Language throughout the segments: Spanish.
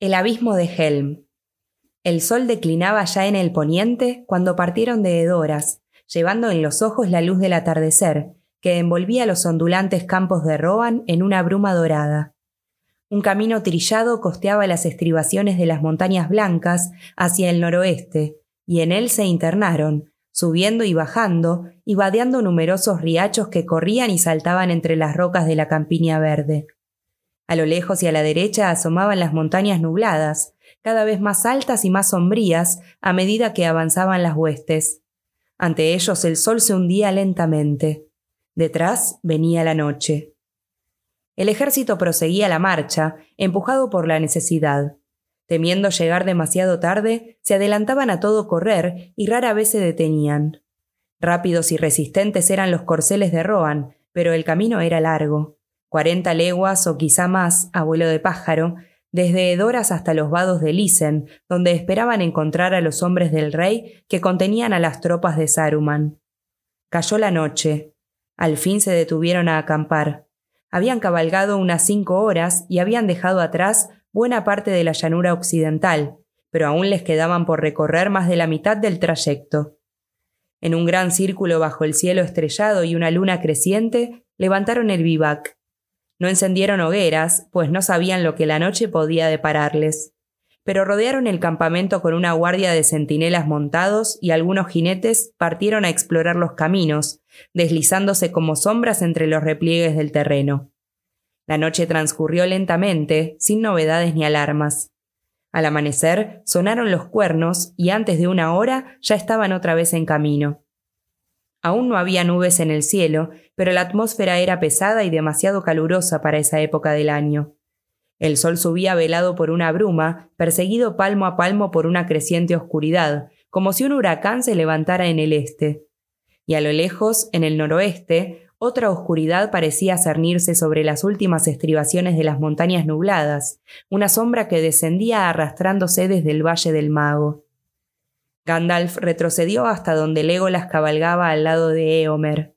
El abismo de Helm. El sol declinaba ya en el poniente cuando partieron de Edoras, llevando en los ojos la luz del atardecer, que envolvía los ondulantes campos de Roan en una bruma dorada. Un camino trillado costeaba las estribaciones de las montañas blancas hacia el noroeste, y en él se internaron, subiendo y bajando, y vadeando numerosos riachos que corrían y saltaban entre las rocas de la campiña verde. A lo lejos y a la derecha asomaban las montañas nubladas, cada vez más altas y más sombrías a medida que avanzaban las huestes. Ante ellos el sol se hundía lentamente. Detrás venía la noche. El ejército proseguía la marcha, empujado por la necesidad. Temiendo llegar demasiado tarde, se adelantaban a todo correr y rara vez se detenían. Rápidos y resistentes eran los corceles de Roan, pero el camino era largo cuarenta leguas o quizá más, abuelo de pájaro, desde Edoras hasta los vados de Lisen, donde esperaban encontrar a los hombres del rey que contenían a las tropas de Saruman. Cayó la noche. Al fin se detuvieron a acampar. Habían cabalgado unas cinco horas y habían dejado atrás buena parte de la llanura occidental, pero aún les quedaban por recorrer más de la mitad del trayecto. En un gran círculo bajo el cielo estrellado y una luna creciente, levantaron el vivac. No encendieron hogueras, pues no sabían lo que la noche podía depararles. Pero rodearon el campamento con una guardia de centinelas montados y algunos jinetes partieron a explorar los caminos, deslizándose como sombras entre los repliegues del terreno. La noche transcurrió lentamente, sin novedades ni alarmas. Al amanecer sonaron los cuernos y antes de una hora ya estaban otra vez en camino. Aún no había nubes en el cielo, pero la atmósfera era pesada y demasiado calurosa para esa época del año. El sol subía velado por una bruma, perseguido palmo a palmo por una creciente oscuridad, como si un huracán se levantara en el este. Y a lo lejos, en el noroeste, otra oscuridad parecía cernirse sobre las últimas estribaciones de las montañas nubladas, una sombra que descendía arrastrándose desde el valle del mago. Gandalf retrocedió hasta donde Legolas cabalgaba al lado de Eomer.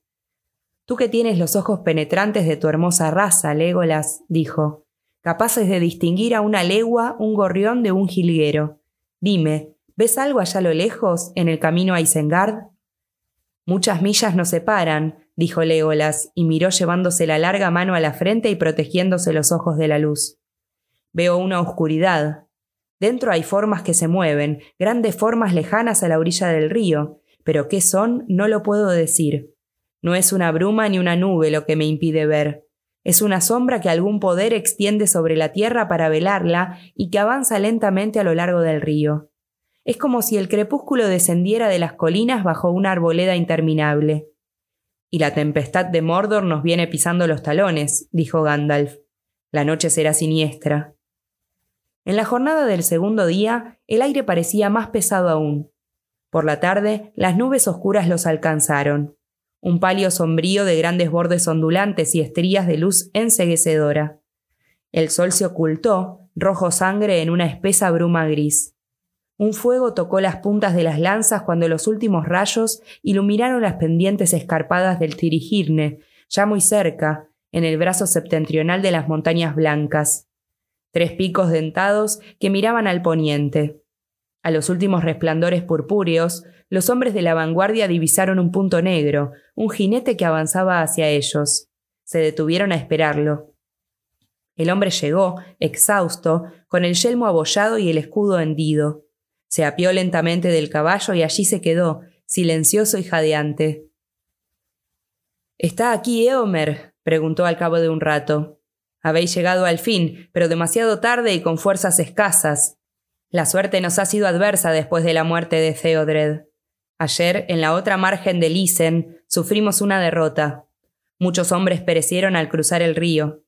Tú que tienes los ojos penetrantes de tu hermosa raza, Legolas, dijo, capaces de distinguir a una legua un gorrión de un jilguero. Dime, ¿ves algo allá a lo lejos, en el camino a Isengard? Muchas millas nos separan, dijo Legolas, y miró llevándose la larga mano a la frente y protegiéndose los ojos de la luz. Veo una oscuridad, Dentro hay formas que se mueven, grandes formas lejanas a la orilla del río, pero qué son no lo puedo decir. No es una bruma ni una nube lo que me impide ver. Es una sombra que algún poder extiende sobre la tierra para velarla y que avanza lentamente a lo largo del río. Es como si el crepúsculo descendiera de las colinas bajo una arboleda interminable. Y la tempestad de Mordor nos viene pisando los talones, dijo Gandalf. La noche será siniestra. En la jornada del segundo día, el aire parecía más pesado aún. Por la tarde, las nubes oscuras los alcanzaron. Un palio sombrío de grandes bordes ondulantes y estrías de luz enseguecedora. El sol se ocultó, rojo sangre en una espesa bruma gris. Un fuego tocó las puntas de las lanzas cuando los últimos rayos iluminaron las pendientes escarpadas del Tirigirne, ya muy cerca, en el brazo septentrional de las montañas blancas tres picos dentados que miraban al poniente. A los últimos resplandores purpúreos, los hombres de la vanguardia divisaron un punto negro, un jinete que avanzaba hacia ellos. Se detuvieron a esperarlo. El hombre llegó, exhausto, con el yelmo abollado y el escudo hendido. Se apió lentamente del caballo y allí se quedó, silencioso y jadeante. ¿Está aquí Eomer? preguntó al cabo de un rato. Habéis llegado al fin, pero demasiado tarde y con fuerzas escasas. La suerte nos ha sido adversa después de la muerte de Theodred. Ayer, en la otra margen de Lisen, sufrimos una derrota. Muchos hombres perecieron al cruzar el río.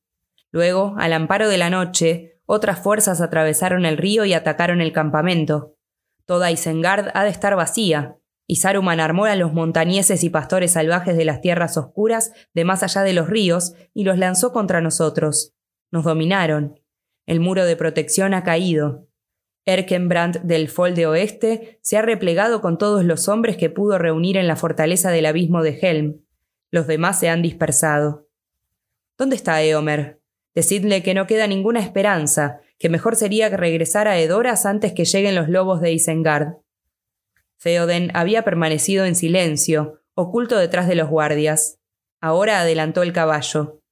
Luego, al amparo de la noche, otras fuerzas atravesaron el río y atacaron el campamento. Toda Isengard ha de estar vacía, y Saruman armó a los montañeses y pastores salvajes de las tierras oscuras de más allá de los ríos y los lanzó contra nosotros. Nos dominaron. El muro de protección ha caído. Erkenbrand del Folde Oeste se ha replegado con todos los hombres que pudo reunir en la fortaleza del abismo de Helm. Los demás se han dispersado. ¿Dónde está Eomer? Decidle que no queda ninguna esperanza, que mejor sería regresar a Edoras antes que lleguen los lobos de Isengard. Theoden había permanecido en silencio, oculto detrás de los guardias. Ahora adelantó el caballo.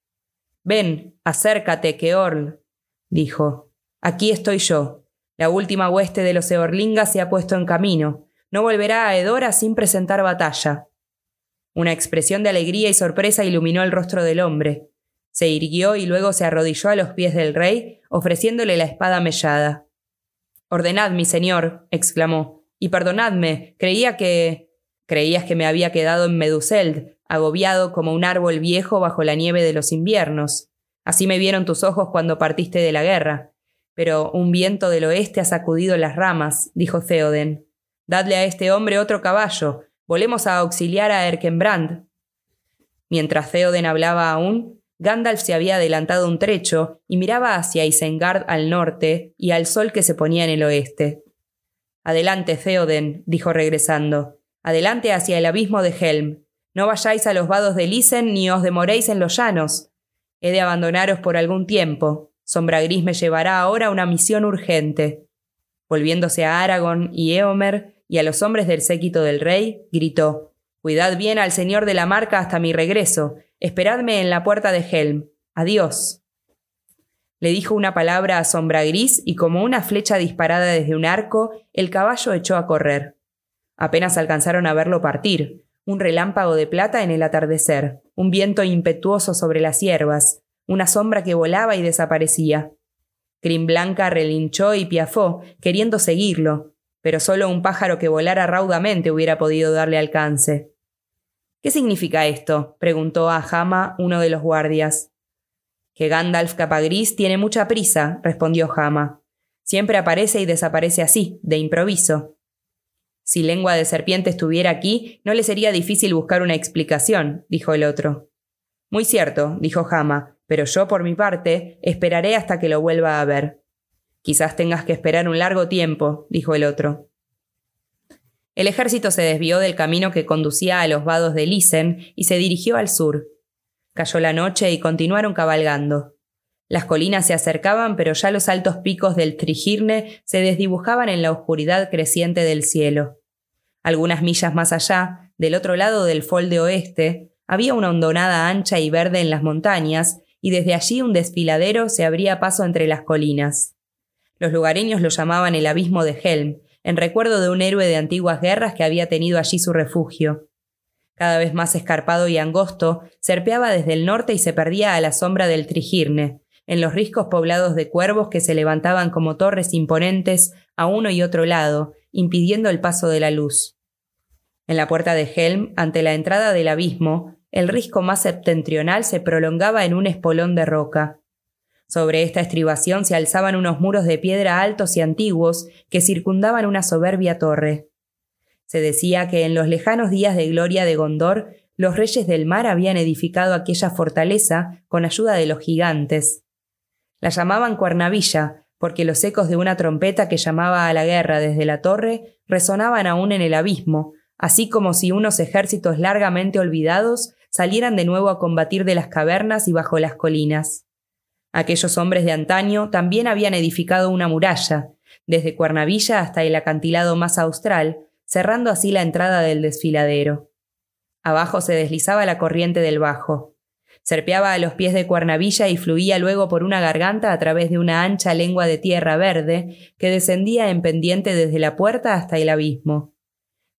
Ven, acércate, Keorl, dijo. Aquí estoy yo. La última hueste de los Eorlingas se ha puesto en camino. No volverá a Edora sin presentar batalla. Una expresión de alegría y sorpresa iluminó el rostro del hombre. Se irguió y luego se arrodilló a los pies del rey, ofreciéndole la espada mellada. Ordenad, mi señor, exclamó, y perdonadme, creía que. creías que me había quedado en Meduseld, agobiado como un árbol viejo bajo la nieve de los inviernos. Así me vieron tus ojos cuando partiste de la guerra. Pero un viento del oeste ha sacudido las ramas, dijo Theoden. Dadle a este hombre otro caballo. Volemos a auxiliar a Erkenbrand. Mientras Theoden hablaba aún, Gandalf se había adelantado un trecho y miraba hacia Isengard al norte y al sol que se ponía en el oeste. Adelante, Theoden, dijo regresando. Adelante hacia el abismo de Helm. No vayáis a los vados de Lisen ni os demoréis en los llanos. He de abandonaros por algún tiempo. Sombra Gris me llevará ahora una misión urgente. Volviéndose a Aragorn y Eomer y a los hombres del séquito del rey, gritó Cuidad bien al señor de la marca hasta mi regreso. Esperadme en la puerta de Helm. Adiós. Le dijo una palabra a Sombra Gris y como una flecha disparada desde un arco, el caballo echó a correr. Apenas alcanzaron a verlo partir, un relámpago de plata en el atardecer, un viento impetuoso sobre las hierbas, una sombra que volaba y desaparecía. Crin Blanca relinchó y piafó, queriendo seguirlo, pero solo un pájaro que volara raudamente hubiera podido darle alcance. ¿Qué significa esto? preguntó a Jama uno de los guardias. Que Gandalf Capagris tiene mucha prisa, respondió Jama. Siempre aparece y desaparece así, de improviso. Si lengua de serpiente estuviera aquí, no le sería difícil buscar una explicación, dijo el otro. Muy cierto, dijo Jama, pero yo, por mi parte, esperaré hasta que lo vuelva a ver. Quizás tengas que esperar un largo tiempo, dijo el otro. El ejército se desvió del camino que conducía a los vados de Lisen y se dirigió al sur. Cayó la noche y continuaron cabalgando. Las colinas se acercaban, pero ya los altos picos del Trigirne se desdibujaban en la oscuridad creciente del cielo. Algunas millas más allá, del otro lado del folde oeste, había una hondonada ancha y verde en las montañas, y desde allí un desfiladero se abría paso entre las colinas. Los lugareños lo llamaban el abismo de Helm, en recuerdo de un héroe de antiguas guerras que había tenido allí su refugio. Cada vez más escarpado y angosto, serpeaba desde el norte y se perdía a la sombra del Trigirne, en los riscos poblados de cuervos que se levantaban como torres imponentes a uno y otro lado, impidiendo el paso de la luz. En la puerta de Helm, ante la entrada del abismo, el risco más septentrional se prolongaba en un espolón de roca. Sobre esta estribación se alzaban unos muros de piedra altos y antiguos que circundaban una soberbia torre. Se decía que en los lejanos días de gloria de Gondor, los reyes del mar habían edificado aquella fortaleza con ayuda de los gigantes. La llamaban Cuernavilla, porque los ecos de una trompeta que llamaba a la guerra desde la torre resonaban aún en el abismo, así como si unos ejércitos largamente olvidados salieran de nuevo a combatir de las cavernas y bajo las colinas. Aquellos hombres de antaño también habían edificado una muralla, desde Cuernavilla hasta el acantilado más austral, cerrando así la entrada del desfiladero. Abajo se deslizaba la corriente del Bajo. Serpeaba a los pies de Cuernavilla y fluía luego por una garganta a través de una ancha lengua de tierra verde que descendía en pendiente desde la puerta hasta el abismo.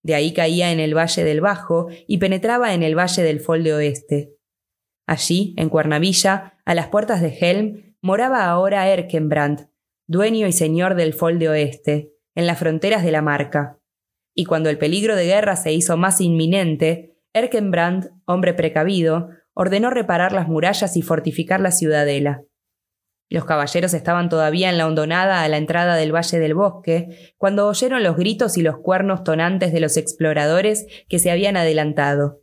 De ahí caía en el valle del Bajo y penetraba en el valle del Folde Oeste. Allí, en Cuernavilla, a las puertas de Helm, moraba ahora Erkenbrand, dueño y señor del Folde Oeste, en las fronteras de la Marca. Y cuando el peligro de guerra se hizo más inminente, Erkenbrand, hombre precavido, ordenó reparar las murallas y fortificar la ciudadela. Los caballeros estaban todavía en la hondonada a la entrada del Valle del Bosque, cuando oyeron los gritos y los cuernos tonantes de los exploradores que se habían adelantado.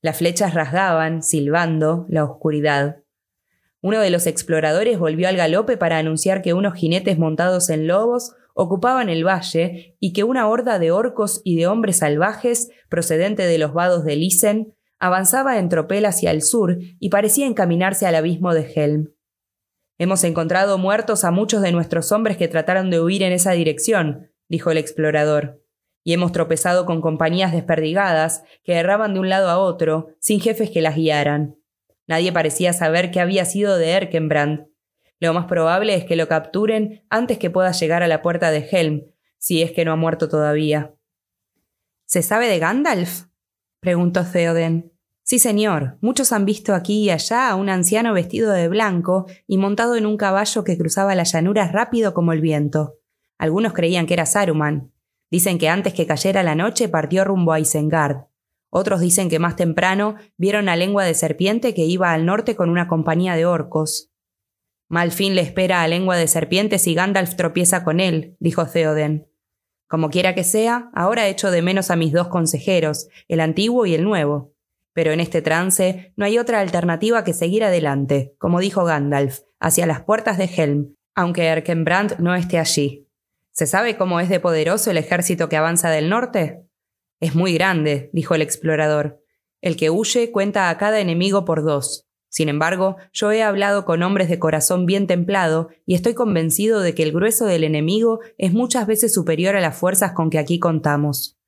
Las flechas rasgaban, silbando, la oscuridad. Uno de los exploradores volvió al galope para anunciar que unos jinetes montados en lobos ocupaban el valle y que una horda de orcos y de hombres salvajes, procedente de los vados de Lisen, avanzaba en tropel hacia el sur y parecía encaminarse al abismo de Helm. Hemos encontrado muertos a muchos de nuestros hombres que trataron de huir en esa dirección, dijo el explorador, y hemos tropezado con compañías desperdigadas que erraban de un lado a otro, sin jefes que las guiaran. Nadie parecía saber qué había sido de Erkenbrand. Lo más probable es que lo capturen antes que pueda llegar a la puerta de Helm, si es que no ha muerto todavía. ¿Se sabe de Gandalf? preguntó Theoden. Sí, señor. Muchos han visto aquí y allá a un anciano vestido de blanco y montado en un caballo que cruzaba las llanuras rápido como el viento. Algunos creían que era Saruman. Dicen que antes que cayera la noche partió rumbo a Isengard. Otros dicen que más temprano vieron a lengua de serpiente que iba al norte con una compañía de orcos. Mal fin le espera a lengua de serpiente si Gandalf tropieza con él, dijo Theoden. Como quiera que sea, ahora echo de menos a mis dos consejeros, el antiguo y el nuevo. Pero en este trance no hay otra alternativa que seguir adelante, como dijo Gandalf, hacia las puertas de Helm, aunque Erkenbrand no esté allí. ¿Se sabe cómo es de poderoso el ejército que avanza del norte? Es muy grande, dijo el explorador. El que huye cuenta a cada enemigo por dos. Sin embargo, yo he hablado con hombres de corazón bien templado y estoy convencido de que el grueso del enemigo es muchas veces superior a las fuerzas con que aquí contamos.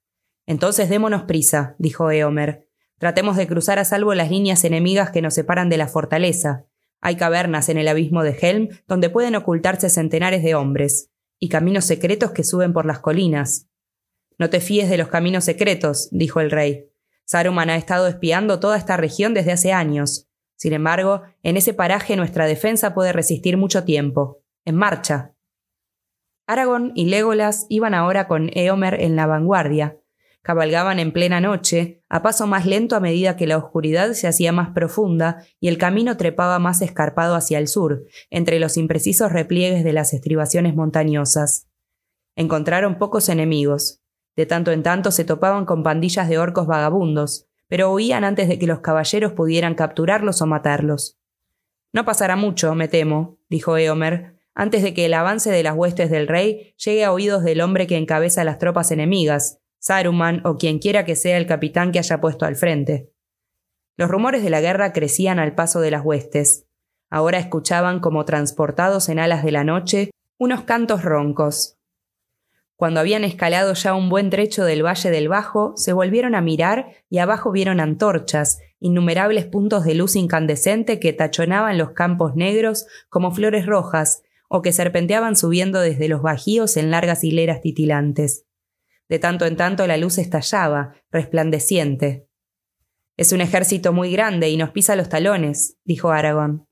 Entonces démonos prisa, dijo Eomer. Tratemos de cruzar a salvo las líneas enemigas que nos separan de la fortaleza. Hay cavernas en el abismo de Helm donde pueden ocultarse centenares de hombres, y caminos secretos que suben por las colinas. No te fíes de los caminos secretos, dijo el rey. Saruman ha estado espiando toda esta región desde hace años. Sin embargo, en ese paraje nuestra defensa puede resistir mucho tiempo. En marcha. Aragorn y Legolas iban ahora con Eomer en la vanguardia, Cabalgaban en plena noche, a paso más lento a medida que la oscuridad se hacía más profunda y el camino trepaba más escarpado hacia el sur, entre los imprecisos repliegues de las estribaciones montañosas. Encontraron pocos enemigos. De tanto en tanto se topaban con pandillas de orcos vagabundos, pero huían antes de que los caballeros pudieran capturarlos o matarlos. No pasará mucho, me temo, dijo Eomer, antes de que el avance de las huestes del rey llegue a oídos del hombre que encabeza las tropas enemigas, Saruman o quien quiera que sea el capitán que haya puesto al frente. Los rumores de la guerra crecían al paso de las huestes. Ahora escuchaban como transportados en alas de la noche unos cantos roncos. Cuando habían escalado ya un buen trecho del Valle del Bajo, se volvieron a mirar y abajo vieron antorchas, innumerables puntos de luz incandescente que tachonaban los campos negros como flores rojas, o que serpenteaban subiendo desde los bajíos en largas hileras titilantes. De tanto en tanto la luz estallaba, resplandeciente. Es un ejército muy grande y nos pisa los talones, dijo Aragón.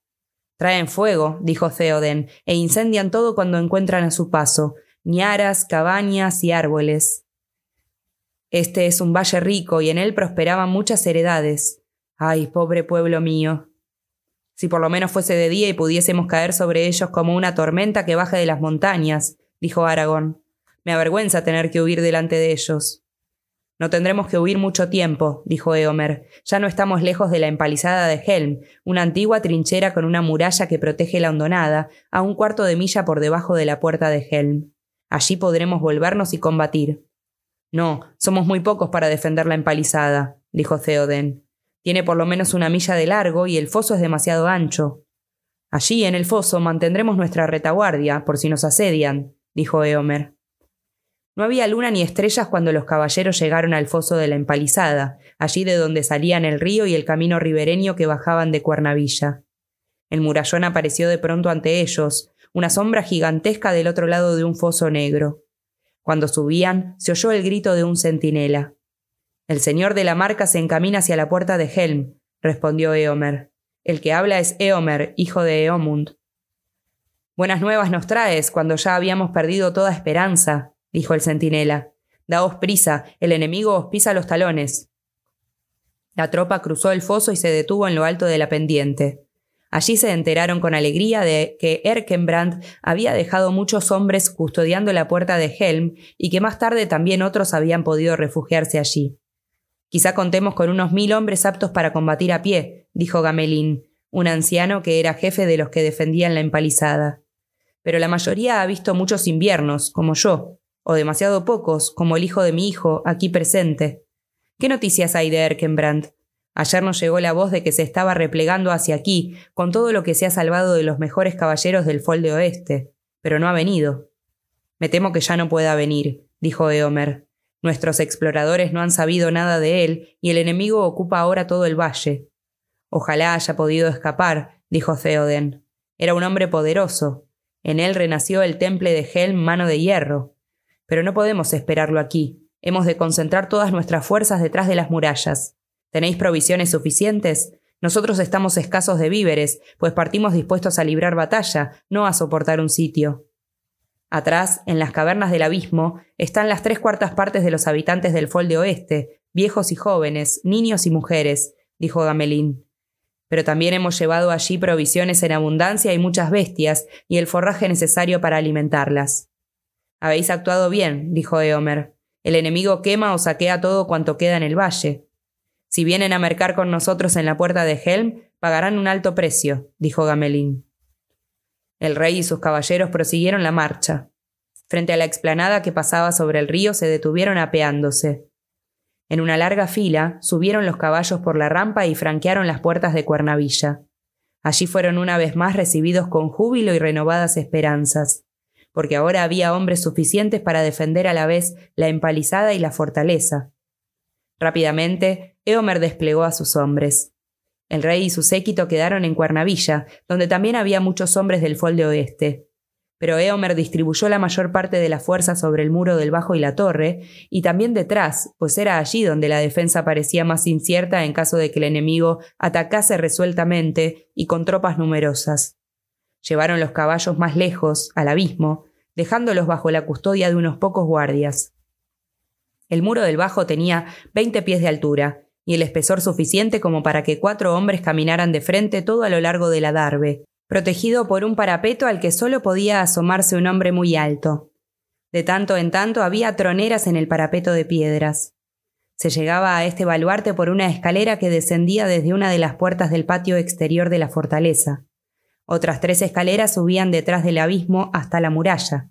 Traen fuego, dijo Theoden, e incendian todo cuando encuentran a su paso, ñaras, cabañas y árboles. Este es un valle rico y en él prosperaban muchas heredades. Ay, pobre pueblo mío. Si por lo menos fuese de día y pudiésemos caer sobre ellos como una tormenta que baje de las montañas, dijo Aragón. Me avergüenza tener que huir delante de ellos. No tendremos que huir mucho tiempo, dijo Eomer. Ya no estamos lejos de la empalizada de Helm, una antigua trinchera con una muralla que protege la hondonada, a un cuarto de milla por debajo de la puerta de Helm. Allí podremos volvernos y combatir. No, somos muy pocos para defender la empalizada, dijo Theoden. Tiene por lo menos una milla de largo y el foso es demasiado ancho. Allí, en el foso, mantendremos nuestra retaguardia, por si nos asedian, dijo Eomer. No había luna ni estrellas cuando los caballeros llegaron al foso de la empalizada, allí de donde salían el río y el camino ribereño que bajaban de Cuernavilla. El murallón apareció de pronto ante ellos, una sombra gigantesca del otro lado de un foso negro. Cuando subían, se oyó el grito de un centinela. El señor de la marca se encamina hacia la puerta de Helm, respondió Eomer. El que habla es Eomer, hijo de Eomund. Buenas nuevas nos traes cuando ya habíamos perdido toda esperanza, dijo el centinela. Daos prisa, el enemigo os pisa los talones. La tropa cruzó el foso y se detuvo en lo alto de la pendiente. Allí se enteraron con alegría de que Erkenbrand había dejado muchos hombres custodiando la puerta de Helm y que más tarde también otros habían podido refugiarse allí. Quizá contemos con unos mil hombres aptos para combatir a pie, dijo Gamelín, un anciano que era jefe de los que defendían la empalizada. Pero la mayoría ha visto muchos inviernos, como yo, o demasiado pocos, como el hijo de mi hijo, aquí presente. ¿Qué noticias hay de Erkenbrand? Ayer nos llegó la voz de que se estaba replegando hacia aquí, con todo lo que se ha salvado de los mejores caballeros del Folde Oeste, pero no ha venido. Me temo que ya no pueda venir, dijo Eomer. Nuestros exploradores no han sabido nada de él, y el enemigo ocupa ahora todo el valle. Ojalá haya podido escapar, dijo Theoden. Era un hombre poderoso. En él renació el temple de Helm mano de hierro. Pero no podemos esperarlo aquí. Hemos de concentrar todas nuestras fuerzas detrás de las murallas. ¿Tenéis provisiones suficientes? Nosotros estamos escasos de víveres, pues partimos dispuestos a librar batalla, no a soportar un sitio. Atrás, en las cavernas del abismo, están las tres cuartas partes de los habitantes del Folde Oeste, viejos y jóvenes, niños y mujeres, dijo Gamelín. Pero también hemos llevado allí provisiones en abundancia y muchas bestias, y el forraje necesario para alimentarlas. Habéis actuado bien, dijo Eomer. El enemigo quema o saquea todo cuanto queda en el valle. Si vienen a mercar con nosotros en la puerta de Helm, pagarán un alto precio, dijo Gamelín. El rey y sus caballeros prosiguieron la marcha. Frente a la explanada que pasaba sobre el río se detuvieron apeándose. En una larga fila subieron los caballos por la rampa y franquearon las puertas de Cuernavilla. Allí fueron una vez más recibidos con júbilo y renovadas esperanzas, porque ahora había hombres suficientes para defender a la vez la empalizada y la fortaleza. Rápidamente, Eomer desplegó a sus hombres. El rey y su séquito quedaron en Cuernavilla, donde también había muchos hombres del Folde Oeste. Pero Eomer distribuyó la mayor parte de la fuerza sobre el muro del bajo y la torre, y también detrás, pues era allí donde la defensa parecía más incierta en caso de que el enemigo atacase resueltamente y con tropas numerosas. Llevaron los caballos más lejos, al abismo, dejándolos bajo la custodia de unos pocos guardias. El muro del bajo tenía veinte pies de altura, y el espesor suficiente como para que cuatro hombres caminaran de frente todo a lo largo de la darbe, protegido por un parapeto al que solo podía asomarse un hombre muy alto. De tanto en tanto había troneras en el parapeto de piedras. Se llegaba a este baluarte por una escalera que descendía desde una de las puertas del patio exterior de la fortaleza. Otras tres escaleras subían detrás del abismo hasta la muralla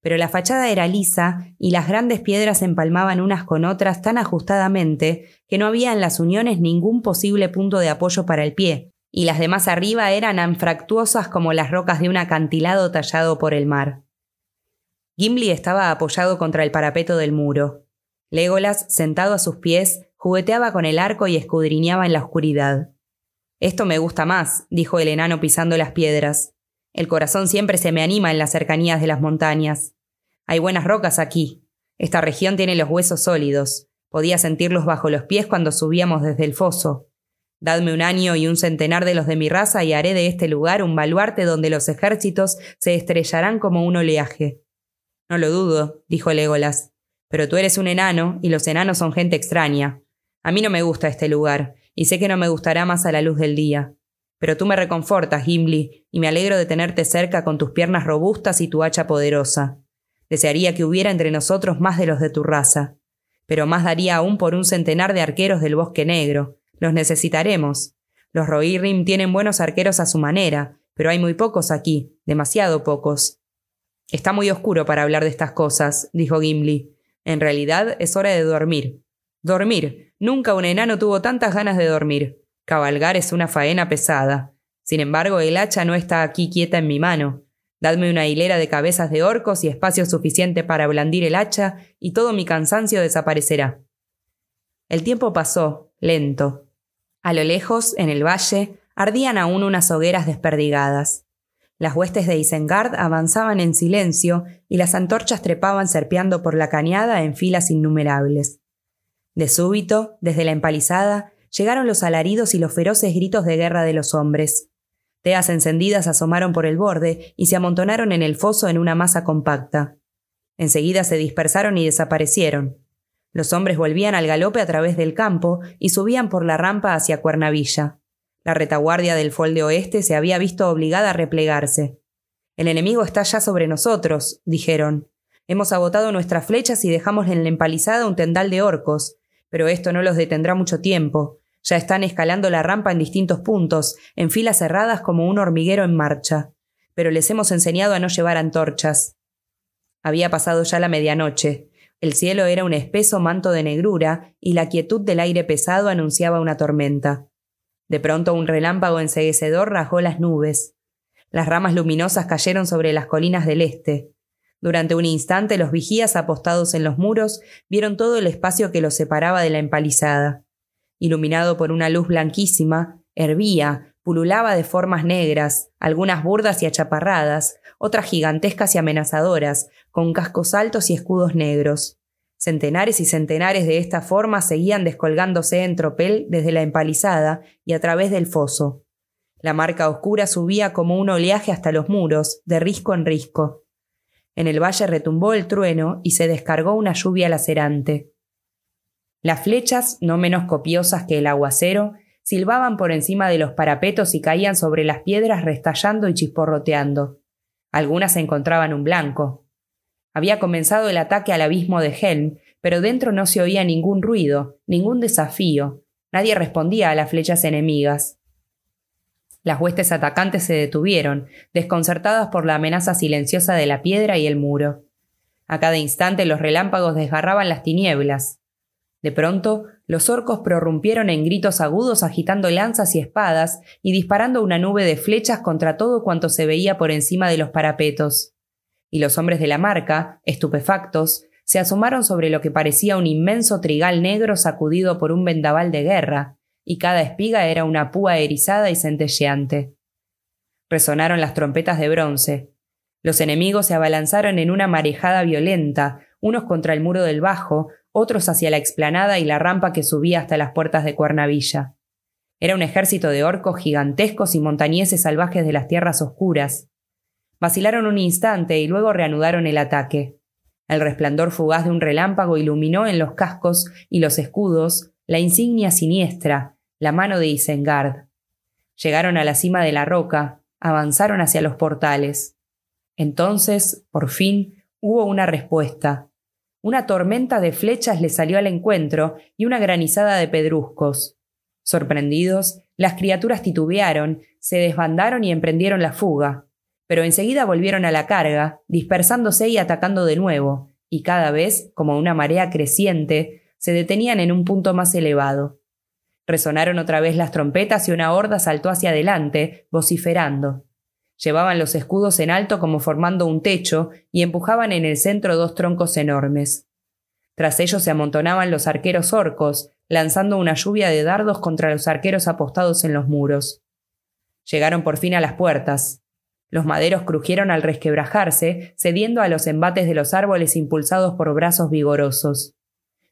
pero la fachada era lisa y las grandes piedras empalmaban unas con otras tan ajustadamente que no había en las uniones ningún posible punto de apoyo para el pie, y las de más arriba eran anfractuosas como las rocas de un acantilado tallado por el mar. Gimli estaba apoyado contra el parapeto del muro. Legolas, sentado a sus pies, jugueteaba con el arco y escudriñaba en la oscuridad. Esto me gusta más, dijo el enano pisando las piedras. El corazón siempre se me anima en las cercanías de las montañas. Hay buenas rocas aquí. Esta región tiene los huesos sólidos. Podía sentirlos bajo los pies cuando subíamos desde el foso. Dadme un año y un centenar de los de mi raza y haré de este lugar un baluarte donde los ejércitos se estrellarán como un oleaje. No lo dudo, dijo Legolas. Pero tú eres un enano y los enanos son gente extraña. A mí no me gusta este lugar, y sé que no me gustará más a la luz del día. Pero tú me reconfortas, Gimli, y me alegro de tenerte cerca con tus piernas robustas y tu hacha poderosa. Desearía que hubiera entre nosotros más de los de tu raza. Pero más daría aún por un centenar de arqueros del bosque negro. Los necesitaremos. Los Rohirrim tienen buenos arqueros a su manera, pero hay muy pocos aquí, demasiado pocos. Está muy oscuro para hablar de estas cosas, dijo Gimli. En realidad es hora de dormir. Dormir. Nunca un enano tuvo tantas ganas de dormir. Cabalgar es una faena pesada. Sin embargo, el hacha no está aquí quieta en mi mano. Dadme una hilera de cabezas de orcos y espacio suficiente para blandir el hacha, y todo mi cansancio desaparecerá. El tiempo pasó, lento. A lo lejos, en el valle, ardían aún unas hogueras desperdigadas. Las huestes de Isengard avanzaban en silencio y las antorchas trepaban serpeando por la cañada en filas innumerables. De súbito, desde la empalizada, llegaron los alaridos y los feroces gritos de guerra de los hombres. Teas encendidas asomaron por el borde y se amontonaron en el foso en una masa compacta. Enseguida se dispersaron y desaparecieron. Los hombres volvían al galope a través del campo y subían por la rampa hacia Cuernavilla. La retaguardia del folde oeste se había visto obligada a replegarse. El enemigo está ya sobre nosotros, dijeron. Hemos agotado nuestras flechas y dejamos en la empalizada un tendal de orcos, pero esto no los detendrá mucho tiempo. Ya están escalando la rampa en distintos puntos, en filas cerradas como un hormiguero en marcha. Pero les hemos enseñado a no llevar antorchas. Había pasado ya la medianoche. El cielo era un espeso manto de negrura y la quietud del aire pesado anunciaba una tormenta. De pronto un relámpago enseguecedor rajó las nubes. Las ramas luminosas cayeron sobre las colinas del este. Durante un instante los vigías apostados en los muros vieron todo el espacio que los separaba de la empalizada. Iluminado por una luz blanquísima, hervía, pululaba de formas negras, algunas burdas y achaparradas, otras gigantescas y amenazadoras, con cascos altos y escudos negros. Centenares y centenares de esta forma seguían descolgándose en tropel desde la empalizada y a través del foso. La marca oscura subía como un oleaje hasta los muros, de risco en risco. En el valle retumbó el trueno y se descargó una lluvia lacerante. Las flechas, no menos copiosas que el aguacero, silbaban por encima de los parapetos y caían sobre las piedras restallando y chisporroteando. Algunas encontraban un blanco. Había comenzado el ataque al abismo de Helm, pero dentro no se oía ningún ruido, ningún desafío. Nadie respondía a las flechas enemigas. Las huestes atacantes se detuvieron, desconcertadas por la amenaza silenciosa de la piedra y el muro. A cada instante los relámpagos desgarraban las tinieblas. De pronto, los orcos prorrumpieron en gritos agudos agitando lanzas y espadas y disparando una nube de flechas contra todo cuanto se veía por encima de los parapetos. Y los hombres de la marca, estupefactos, se asomaron sobre lo que parecía un inmenso trigal negro sacudido por un vendaval de guerra, y cada espiga era una púa erizada y centelleante. Resonaron las trompetas de bronce. Los enemigos se abalanzaron en una marejada violenta, unos contra el muro del bajo, otros hacia la explanada y la rampa que subía hasta las puertas de Cuernavilla. Era un ejército de orcos gigantescos y montañeses salvajes de las tierras oscuras. Vacilaron un instante y luego reanudaron el ataque. El resplandor fugaz de un relámpago iluminó en los cascos y los escudos la insignia siniestra, la mano de Isengard. Llegaron a la cima de la roca, avanzaron hacia los portales. Entonces, por fin, hubo una respuesta. Una tormenta de flechas les salió al encuentro y una granizada de pedruscos. Sorprendidos, las criaturas titubearon, se desbandaron y emprendieron la fuga. Pero enseguida volvieron a la carga, dispersándose y atacando de nuevo, y cada vez, como una marea creciente, se detenían en un punto más elevado. Resonaron otra vez las trompetas y una horda saltó hacia adelante, vociferando. Llevaban los escudos en alto como formando un techo y empujaban en el centro dos troncos enormes. Tras ellos se amontonaban los arqueros orcos, lanzando una lluvia de dardos contra los arqueros apostados en los muros. Llegaron por fin a las puertas. Los maderos crujieron al resquebrajarse, cediendo a los embates de los árboles impulsados por brazos vigorosos.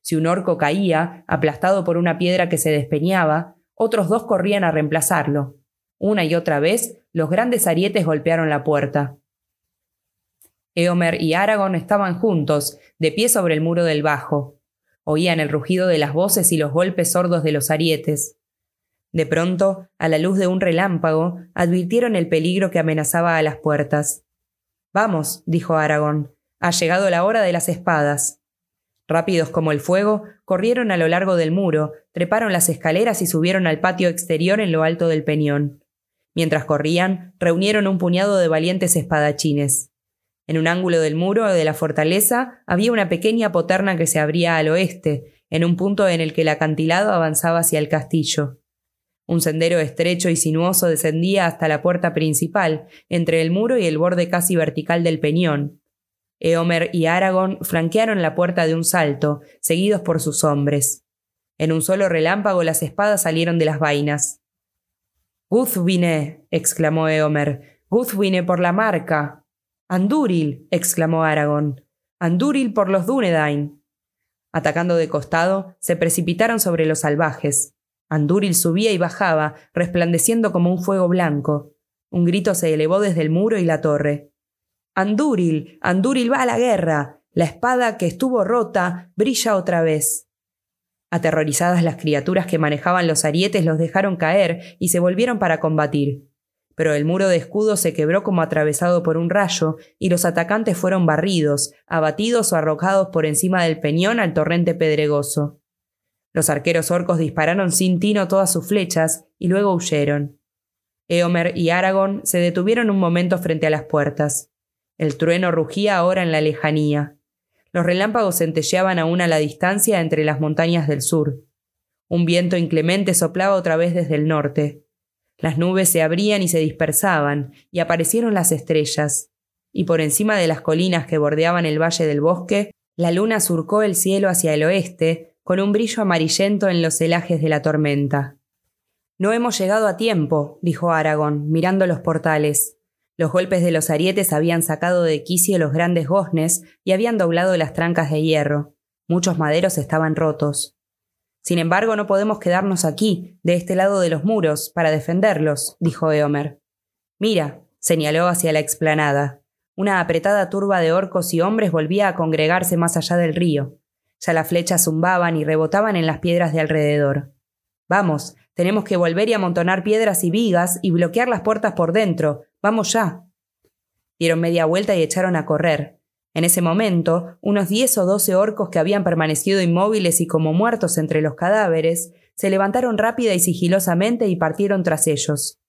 Si un orco caía, aplastado por una piedra que se despeñaba, otros dos corrían a reemplazarlo. Una y otra vez, los grandes arietes golpearon la puerta. Eomer y Aragorn estaban juntos, de pie sobre el muro del bajo. Oían el rugido de las voces y los golpes sordos de los arietes. De pronto, a la luz de un relámpago, advirtieron el peligro que amenazaba a las puertas. Vamos, dijo Aragorn, ha llegado la hora de las espadas. Rápidos como el fuego, corrieron a lo largo del muro, treparon las escaleras y subieron al patio exterior en lo alto del peñón. Mientras corrían, reunieron un puñado de valientes espadachines. En un ángulo del muro de la fortaleza había una pequeña poterna que se abría al oeste, en un punto en el que el acantilado avanzaba hacia el castillo. Un sendero estrecho y sinuoso descendía hasta la puerta principal, entre el muro y el borde casi vertical del peñón, Eomer y Aragorn flanquearon la puerta de un salto, seguidos por sus hombres. En un solo relámpago las espadas salieron de las vainas. Guzvine, exclamó Eomer. Guzvine por la marca. Andúril, exclamó Aragorn. Andúril por los Dúnedain. Atacando de costado, se precipitaron sobre los salvajes. Andúril subía y bajaba, resplandeciendo como un fuego blanco. Un grito se elevó desde el muro y la torre. Andúril, Andúril va a la guerra. La espada que estuvo rota brilla otra vez. Aterrorizadas las criaturas que manejaban los arietes los dejaron caer y se volvieron para combatir. Pero el muro de escudo se quebró como atravesado por un rayo, y los atacantes fueron barridos, abatidos o arrojados por encima del peñón al torrente pedregoso. Los arqueros orcos dispararon sin tino todas sus flechas y luego huyeron. Eomer y Aragorn se detuvieron un momento frente a las puertas. El trueno rugía ahora en la lejanía. Los relámpagos centelleaban aún a la distancia entre las montañas del sur. Un viento inclemente soplaba otra vez desde el norte. Las nubes se abrían y se dispersaban, y aparecieron las estrellas, y por encima de las colinas que bordeaban el valle del bosque, la luna surcó el cielo hacia el oeste, con un brillo amarillento en los celajes de la tormenta. No hemos llegado a tiempo, dijo Aragón, mirando los portales. Los golpes de los arietes habían sacado de quicio los grandes goznes y habían doblado las trancas de hierro. Muchos maderos estaban rotos. Sin embargo, no podemos quedarnos aquí, de este lado de los muros, para defenderlos, dijo Eomer. Mira, señaló hacia la explanada. Una apretada turba de orcos y hombres volvía a congregarse más allá del río. Ya las flechas zumbaban y rebotaban en las piedras de alrededor. Vamos, tenemos que volver y amontonar piedras y vigas y bloquear las puertas por dentro. Vamos ya. Dieron media vuelta y echaron a correr. En ese momento, unos diez o doce orcos que habían permanecido inmóviles y como muertos entre los cadáveres, se levantaron rápida y sigilosamente y partieron tras ellos.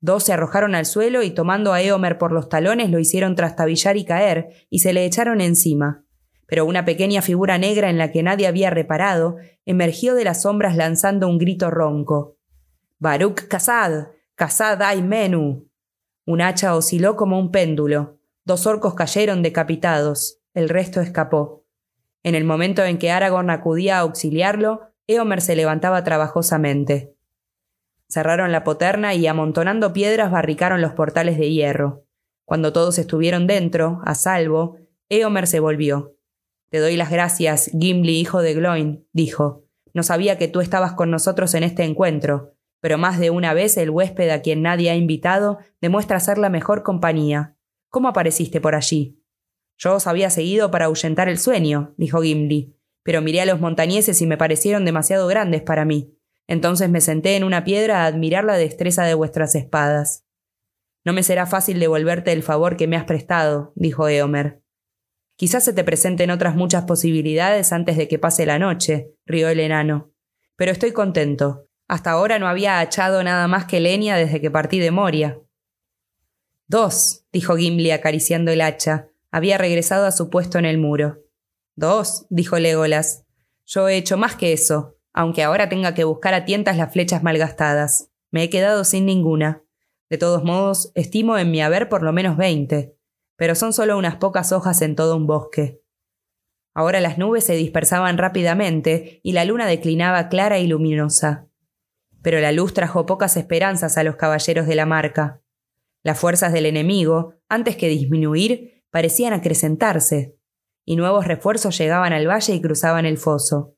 Dos se arrojaron al suelo y tomando a Eomer por los talones lo hicieron trastabillar y caer, y se le echaron encima. Pero una pequeña figura negra en la que nadie había reparado emergió de las sombras lanzando un grito ronco. Baruch Kazad, Kazad ay Menu. Un hacha osciló como un péndulo. Dos orcos cayeron decapitados. El resto escapó. En el momento en que Aragorn acudía a auxiliarlo, Eomer se levantaba trabajosamente. Cerraron la poterna y amontonando piedras barricaron los portales de hierro. Cuando todos estuvieron dentro, a salvo, Eomer se volvió. Te doy las gracias, Gimli, hijo de Gloin, dijo. No sabía que tú estabas con nosotros en este encuentro, pero más de una vez el huésped a quien nadie ha invitado demuestra ser la mejor compañía. ¿Cómo apareciste por allí? Yo os había seguido para ahuyentar el sueño, dijo Gimli, pero miré a los montañeses y me parecieron demasiado grandes para mí. Entonces me senté en una piedra a admirar la destreza de vuestras espadas. No me será fácil devolverte el favor que me has prestado, dijo Eomer. Quizás se te presenten otras muchas posibilidades antes de que pase la noche, rió el enano. Pero estoy contento. Hasta ahora no había hachado nada más que leña desde que partí de Moria. Dos, dijo Gimli acariciando el hacha. Había regresado a su puesto en el muro. Dos, dijo Legolas. Yo he hecho más que eso aunque ahora tenga que buscar a tientas las flechas malgastadas. Me he quedado sin ninguna. De todos modos, estimo en mi haber por lo menos veinte, pero son solo unas pocas hojas en todo un bosque. Ahora las nubes se dispersaban rápidamente y la luna declinaba clara y luminosa. Pero la luz trajo pocas esperanzas a los caballeros de la marca. Las fuerzas del enemigo, antes que disminuir, parecían acrecentarse, y nuevos refuerzos llegaban al valle y cruzaban el foso.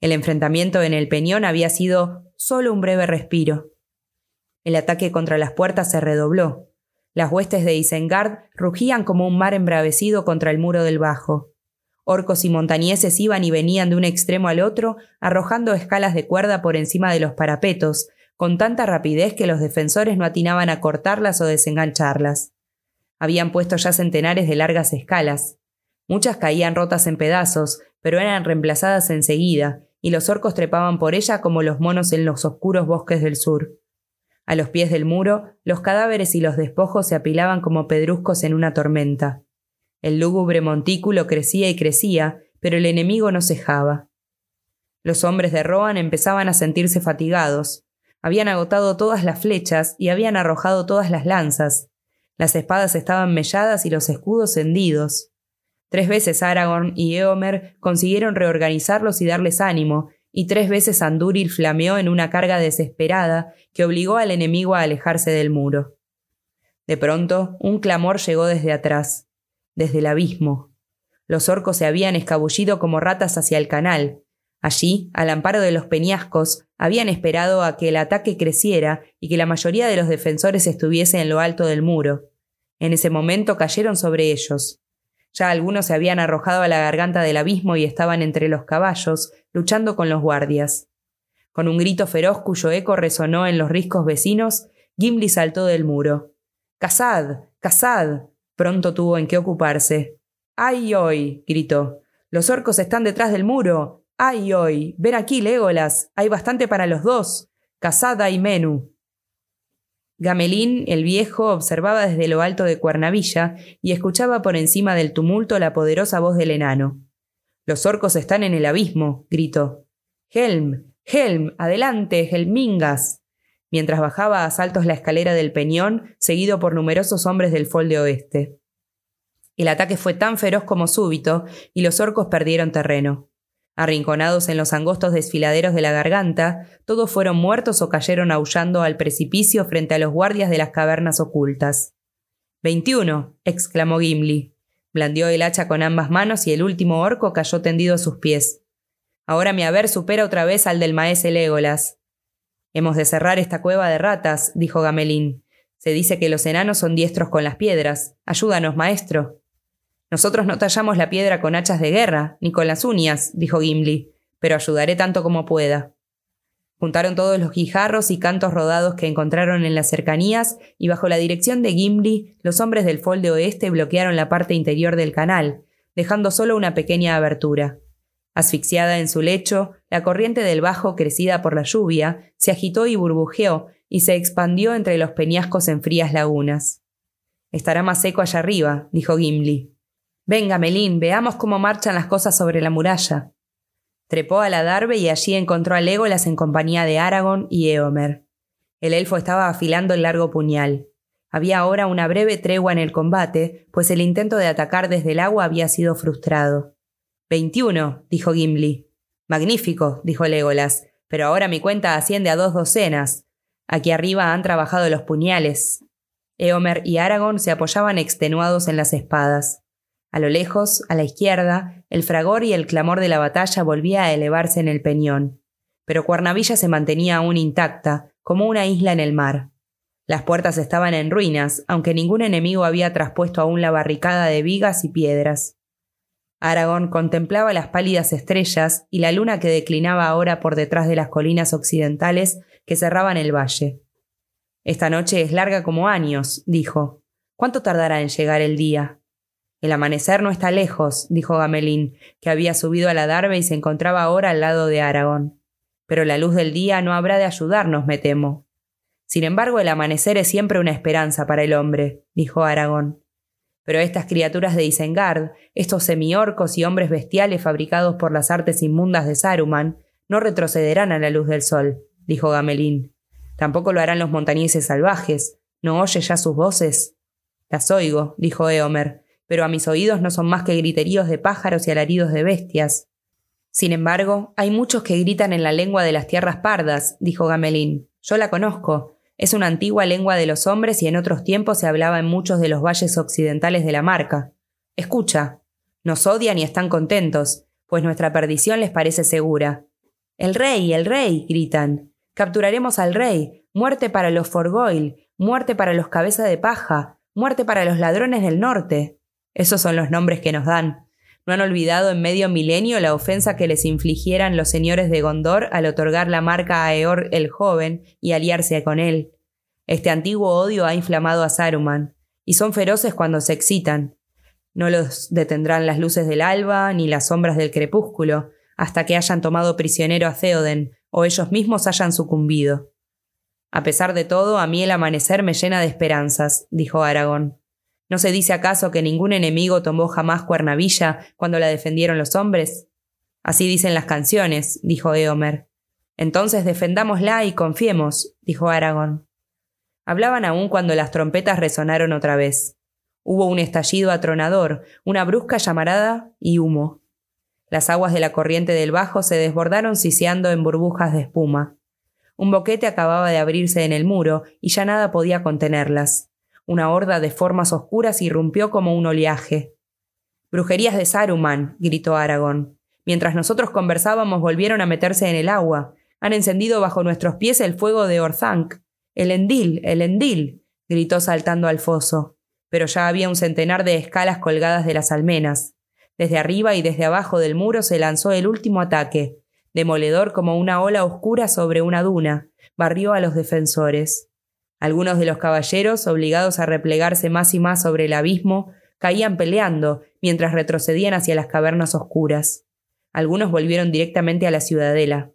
El enfrentamiento en el Peñón había sido solo un breve respiro. El ataque contra las puertas se redobló. Las huestes de Isengard rugían como un mar embravecido contra el muro del bajo. Orcos y montañeses iban y venían de un extremo al otro, arrojando escalas de cuerda por encima de los parapetos, con tanta rapidez que los defensores no atinaban a cortarlas o desengancharlas. Habían puesto ya centenares de largas escalas. Muchas caían rotas en pedazos, pero eran reemplazadas enseguida, y los orcos trepaban por ella como los monos en los oscuros bosques del sur. A los pies del muro, los cadáveres y los despojos se apilaban como pedruscos en una tormenta. El lúgubre montículo crecía y crecía, pero el enemigo no cejaba. Los hombres de Rohan empezaban a sentirse fatigados. Habían agotado todas las flechas y habían arrojado todas las lanzas. Las espadas estaban melladas y los escudos hendidos. Tres veces Aragorn y Eomer consiguieron reorganizarlos y darles ánimo, y tres veces Andúril flameó en una carga desesperada que obligó al enemigo a alejarse del muro. De pronto, un clamor llegó desde atrás, desde el abismo. Los orcos se habían escabullido como ratas hacia el canal. Allí, al amparo de los peñascos, habían esperado a que el ataque creciera y que la mayoría de los defensores estuviese en lo alto del muro. En ese momento cayeron sobre ellos. Ya algunos se habían arrojado a la garganta del abismo y estaban entre los caballos, luchando con los guardias. Con un grito feroz cuyo eco resonó en los riscos vecinos, Gimli saltó del muro. ¡Cazad! ¡Cazad! Pronto tuvo en qué ocuparse. ¡Ay hoy! gritó. Los orcos están detrás del muro. ¡Ay hoy! Ven aquí, Legolas. Hay bastante para los dos. Cazad y Menú. Gamelín, el viejo, observaba desde lo alto de Cuernavilla y escuchaba por encima del tumulto la poderosa voz del enano. Los orcos están en el abismo, gritó. Helm, Helm, adelante, Helmingas. Mientras bajaba a saltos la escalera del peñón, seguido por numerosos hombres del folde oeste. El ataque fue tan feroz como súbito, y los orcos perdieron terreno. Arrinconados en los angostos desfiladeros de la garganta, todos fueron muertos o cayeron aullando al precipicio frente a los guardias de las cavernas ocultas. Veintiuno, exclamó Gimli. Blandió el hacha con ambas manos y el último orco cayó tendido a sus pies. Ahora mi haber supera otra vez al del maese Legolas. Hemos de cerrar esta cueva de ratas, dijo Gamelín. Se dice que los enanos son diestros con las piedras. Ayúdanos, maestro. Nosotros no tallamos la piedra con hachas de guerra, ni con las uñas, dijo Gimli, pero ayudaré tanto como pueda. Juntaron todos los guijarros y cantos rodados que encontraron en las cercanías y bajo la dirección de Gimli, los hombres del folde oeste bloquearon la parte interior del canal, dejando solo una pequeña abertura. Asfixiada en su lecho, la corriente del bajo, crecida por la lluvia, se agitó y burbujeó y se expandió entre los peñascos en frías lagunas. Estará más seco allá arriba, dijo Gimli. Venga, Melín, veamos cómo marchan las cosas sobre la muralla. Trepó a la darbe y allí encontró a Legolas en compañía de Aragorn y Eomer. El elfo estaba afilando el largo puñal. Había ahora una breve tregua en el combate, pues el intento de atacar desde el agua había sido frustrado. Veintiuno, dijo Gimli. Magnífico, dijo Legolas, pero ahora mi cuenta asciende a dos docenas. Aquí arriba han trabajado los puñales. Eomer y Aragorn se apoyaban extenuados en las espadas. A lo lejos, a la izquierda, el fragor y el clamor de la batalla volvía a elevarse en el peñón. Pero Cuernavilla se mantenía aún intacta, como una isla en el mar. Las puertas estaban en ruinas, aunque ningún enemigo había traspuesto aún la barricada de vigas y piedras. Aragón contemplaba las pálidas estrellas y la luna que declinaba ahora por detrás de las colinas occidentales que cerraban el valle. Esta noche es larga como años, dijo. ¿Cuánto tardará en llegar el día? El amanecer no está lejos, dijo Gamelín, que había subido a la y se encontraba ahora al lado de Aragón. Pero la luz del día no habrá de ayudarnos, me temo. Sin embargo, el amanecer es siempre una esperanza para el hombre, dijo Aragón. Pero estas criaturas de Isengard, estos semiorcos y hombres bestiales fabricados por las artes inmundas de Saruman, no retrocederán a la luz del sol, dijo Gamelín. Tampoco lo harán los montañeses salvajes. ¿No oye ya sus voces? Las oigo, dijo Eomer, pero a mis oídos no son más que griteríos de pájaros y alaridos de bestias. Sin embargo, hay muchos que gritan en la lengua de las tierras pardas, dijo Gamelín. Yo la conozco. Es una antigua lengua de los hombres y en otros tiempos se hablaba en muchos de los valles occidentales de la marca. Escucha. Nos odian y están contentos, pues nuestra perdición les parece segura. El rey, el rey, gritan. Capturaremos al rey. Muerte para los Forgoil, muerte para los cabeza de paja, muerte para los ladrones del norte. Esos son los nombres que nos dan. No han olvidado en medio milenio la ofensa que les infligieran los señores de Gondor al otorgar la marca a Eor el joven y aliarse con él. Este antiguo odio ha inflamado a Saruman, y son feroces cuando se excitan. No los detendrán las luces del alba ni las sombras del crepúsculo, hasta que hayan tomado prisionero a Theoden, o ellos mismos hayan sucumbido. A pesar de todo, a mí el amanecer me llena de esperanzas, dijo Aragón. ¿No se dice acaso que ningún enemigo tomó jamás Cuernavilla cuando la defendieron los hombres? Así dicen las canciones, dijo Eomer. Entonces defendámosla y confiemos, dijo Aragón. Hablaban aún cuando las trompetas resonaron otra vez. Hubo un estallido atronador, una brusca llamarada y humo. Las aguas de la corriente del bajo se desbordaron siseando en burbujas de espuma. Un boquete acababa de abrirse en el muro y ya nada podía contenerlas. Una horda de formas oscuras irrumpió como un oleaje. Brujerías de Saruman, gritó Aragón. Mientras nosotros conversábamos volvieron a meterse en el agua. Han encendido bajo nuestros pies el fuego de Orthanc. El Endil, el Endil, gritó saltando al foso. Pero ya había un centenar de escalas colgadas de las almenas. Desde arriba y desde abajo del muro se lanzó el último ataque, demoledor como una ola oscura sobre una duna, barrió a los defensores. Algunos de los caballeros, obligados a replegarse más y más sobre el abismo, caían peleando mientras retrocedían hacia las cavernas oscuras. Algunos volvieron directamente a la ciudadela.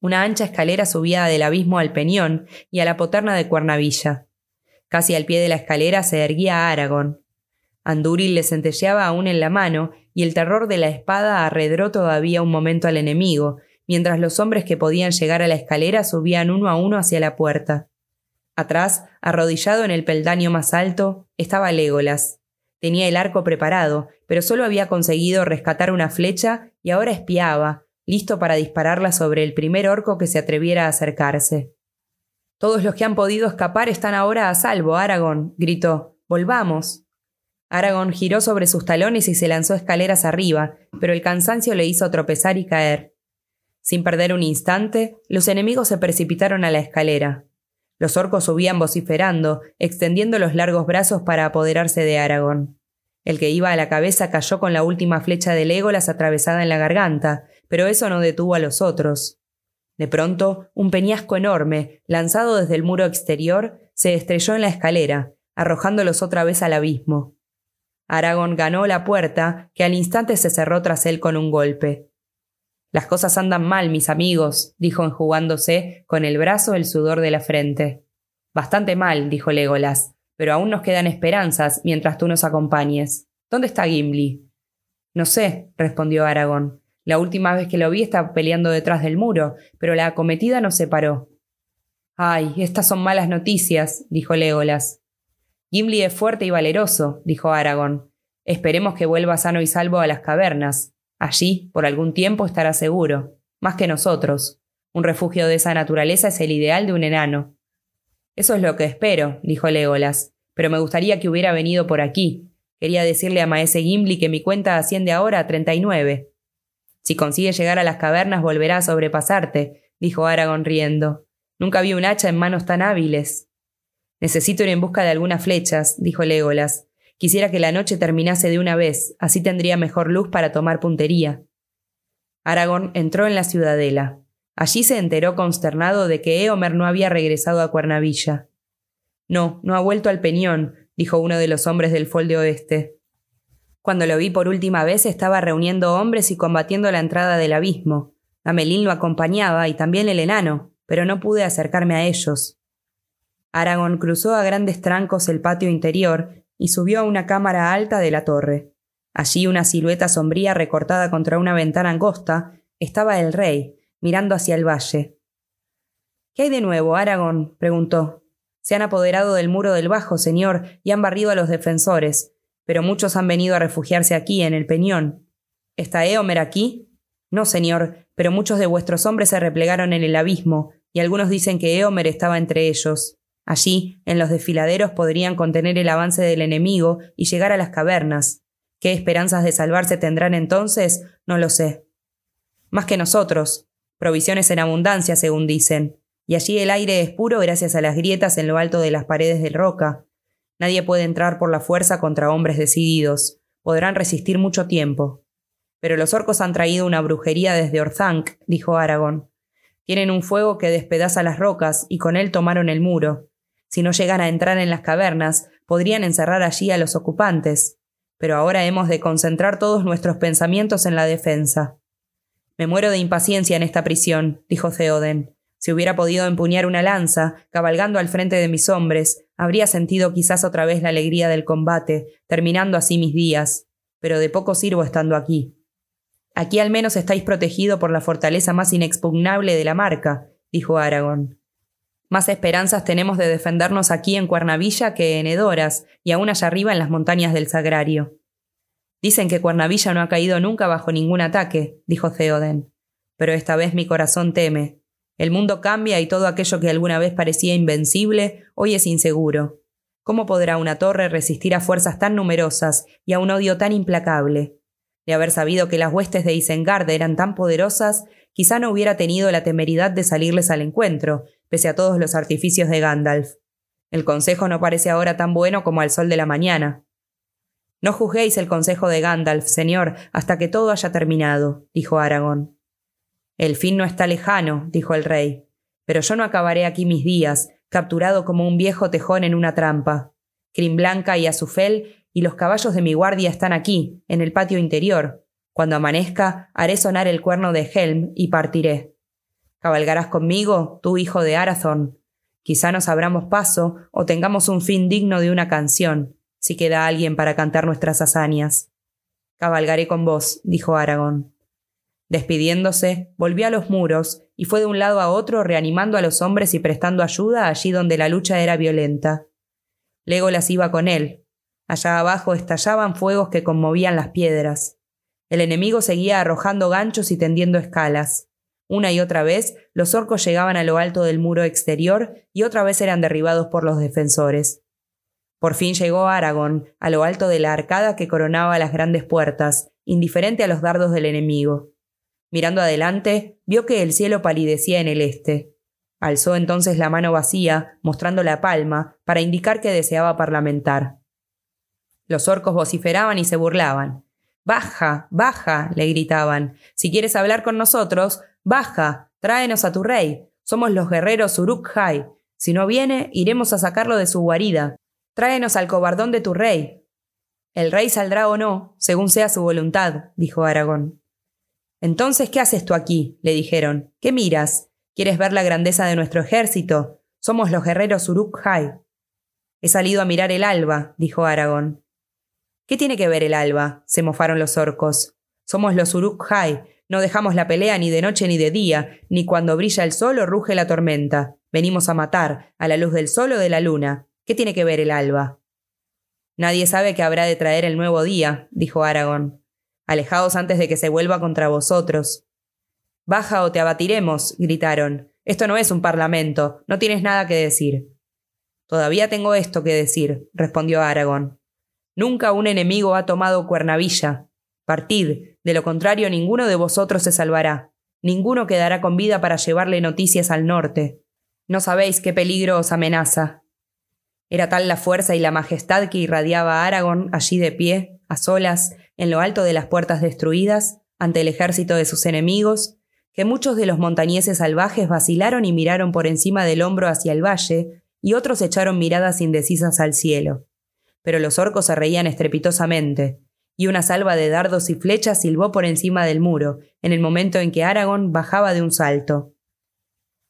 Una ancha escalera subía del abismo al peñón y a la poterna de Cuernavilla. Casi al pie de la escalera se erguía Aragón. Andúril le centelleaba aún en la mano, y el terror de la espada arredró todavía un momento al enemigo, mientras los hombres que podían llegar a la escalera subían uno a uno hacia la puerta. Atrás, arrodillado en el peldaño más alto, estaba Légolas. Tenía el arco preparado, pero solo había conseguido rescatar una flecha y ahora espiaba, listo para dispararla sobre el primer orco que se atreviera a acercarse. Todos los que han podido escapar están ahora a salvo, Aragón, gritó. Volvamos. Aragón giró sobre sus talones y se lanzó escaleras arriba, pero el cansancio le hizo tropezar y caer. Sin perder un instante, los enemigos se precipitaron a la escalera. Los orcos subían vociferando, extendiendo los largos brazos para apoderarse de Aragón. El que iba a la cabeza cayó con la última flecha de Legolas atravesada en la garganta, pero eso no detuvo a los otros. De pronto, un peñasco enorme, lanzado desde el muro exterior, se estrelló en la escalera, arrojándolos otra vez al abismo. Aragón ganó la puerta, que al instante se cerró tras él con un golpe. Las cosas andan mal, mis amigos, dijo enjugándose con el brazo el sudor de la frente. Bastante mal, dijo Legolas, pero aún nos quedan esperanzas mientras tú nos acompañes. ¿Dónde está Gimli? No sé, respondió Aragón. La última vez que lo vi estaba peleando detrás del muro, pero la acometida nos separó. Ay, estas son malas noticias, dijo Legolas. Gimli es fuerte y valeroso, dijo Aragón. Esperemos que vuelva sano y salvo a las cavernas. Allí, por algún tiempo, estará seguro, más que nosotros. Un refugio de esa naturaleza es el ideal de un enano. Eso es lo que espero, dijo Legolas, pero me gustaría que hubiera venido por aquí. Quería decirle a Maese Gimli que mi cuenta asciende ahora a treinta y nueve. Si consigue llegar a las cavernas volverá a sobrepasarte, dijo Aragón riendo. Nunca vi un hacha en manos tan hábiles. Necesito ir en busca de algunas flechas, dijo Legolas. Quisiera que la noche terminase de una vez, así tendría mejor luz para tomar puntería. Aragón entró en la ciudadela. Allí se enteró consternado de que Eomer no había regresado a Cuernavilla. No, no ha vuelto al Peñón, dijo uno de los hombres del Folde Oeste. Cuando lo vi por última vez estaba reuniendo hombres y combatiendo la entrada del abismo. Amelín lo acompañaba y también el enano, pero no pude acercarme a ellos. Aragón cruzó a grandes trancos el patio interior y subió a una cámara alta de la torre. Allí una silueta sombría recortada contra una ventana angosta estaba el rey, mirando hacia el valle. ¿Qué hay de nuevo, Aragón? preguntó. Se han apoderado del muro del bajo, señor, y han barrido a los defensores pero muchos han venido a refugiarse aquí, en el Peñón. ¿Está Eomer aquí? No, señor, pero muchos de vuestros hombres se replegaron en el abismo, y algunos dicen que Eomer estaba entre ellos. Allí, en los desfiladeros, podrían contener el avance del enemigo y llegar a las cavernas. ¿Qué esperanzas de salvarse tendrán entonces? No lo sé. Más que nosotros. Provisiones en abundancia, según dicen. Y allí el aire es puro gracias a las grietas en lo alto de las paredes de roca. Nadie puede entrar por la fuerza contra hombres decididos. Podrán resistir mucho tiempo. Pero los orcos han traído una brujería desde Orzank, dijo Aragón. Tienen un fuego que despedaza las rocas y con él tomaron el muro. Si no llegan a entrar en las cavernas, podrían encerrar allí a los ocupantes. Pero ahora hemos de concentrar todos nuestros pensamientos en la defensa. Me muero de impaciencia en esta prisión, dijo Theoden. Si hubiera podido empuñar una lanza, cabalgando al frente de mis hombres, habría sentido quizás otra vez la alegría del combate, terminando así mis días. Pero de poco sirvo estando aquí. Aquí al menos estáis protegido por la fortaleza más inexpugnable de la marca, dijo Aragón. Más esperanzas tenemos de defendernos aquí en Cuernavilla que en Edoras y aún allá arriba en las montañas del Sagrario. Dicen que Cuernavilla no ha caído nunca bajo ningún ataque, dijo Theoden. Pero esta vez mi corazón teme. El mundo cambia y todo aquello que alguna vez parecía invencible hoy es inseguro. ¿Cómo podrá una torre resistir a fuerzas tan numerosas y a un odio tan implacable? De haber sabido que las huestes de Isengard eran tan poderosas, quizá no hubiera tenido la temeridad de salirles al encuentro, pese a todos los artificios de Gandalf. El consejo no parece ahora tan bueno como al sol de la mañana. No juzguéis el consejo de Gandalf, señor, hasta que todo haya terminado, dijo Aragón. El fin no está lejano, dijo el rey, pero yo no acabaré aquí mis días, capturado como un viejo tejón en una trampa. Crimblanca y Azufel y los caballos de mi guardia están aquí, en el patio interior. Cuando amanezca, haré sonar el cuerno de Helm y partiré. Cabalgarás conmigo, tú hijo de Arathorn. Quizá nos abramos paso o tengamos un fin digno de una canción. si queda alguien para cantar nuestras hazañas. Cabalgaré con vos, dijo Aragón. Despidiéndose, volvió a los muros y fue de un lado a otro reanimando a los hombres y prestando ayuda allí donde la lucha era violenta. Legolas iba con él. Allá abajo estallaban fuegos que conmovían las piedras. El enemigo seguía arrojando ganchos y tendiendo escalas. Una y otra vez los orcos llegaban a lo alto del muro exterior y otra vez eran derribados por los defensores. Por fin llegó Aragón, a lo alto de la arcada que coronaba las grandes puertas, indiferente a los dardos del enemigo. Mirando adelante, vio que el cielo palidecía en el este. Alzó entonces la mano vacía, mostrando la palma, para indicar que deseaba parlamentar. Los orcos vociferaban y se burlaban. Baja, baja, le gritaban. Si quieres hablar con nosotros, baja, tráenos a tu rey. Somos los guerreros Uruk-hai. Si no viene, iremos a sacarlo de su guarida. Tráenos al cobardón de tu rey. El rey saldrá o no, según sea su voluntad, dijo Aragón. Entonces, ¿qué haces tú aquí? le dijeron. ¿Qué miras? ¿Quieres ver la grandeza de nuestro ejército? Somos los guerreros Uruk-hai. He salido a mirar el alba, dijo Aragón. ¿Qué tiene que ver el alba? se mofaron los orcos. Somos los Uruk-hai. No dejamos la pelea ni de noche ni de día, ni cuando brilla el sol o ruge la tormenta. Venimos a matar, a la luz del sol o de la luna. ¿Qué tiene que ver el alba? Nadie sabe qué habrá de traer el nuevo día, dijo Aragón. Alejaos antes de que se vuelva contra vosotros. Baja o te abatiremos, gritaron. Esto no es un parlamento, no tienes nada que decir. Todavía tengo esto que decir, respondió Aragón. Nunca un enemigo ha tomado Cuernavilla. Partid, de lo contrario ninguno de vosotros se salvará. Ninguno quedará con vida para llevarle noticias al norte. No sabéis qué peligro os amenaza. Era tal la fuerza y la majestad que irradiaba Aragón allí de pie, a solas, en lo alto de las puertas destruidas, ante el ejército de sus enemigos, que muchos de los montañeses salvajes vacilaron y miraron por encima del hombro hacia el valle, y otros echaron miradas indecisas al cielo pero los orcos se reían estrepitosamente, y una salva de dardos y flechas silbó por encima del muro, en el momento en que Aragón bajaba de un salto.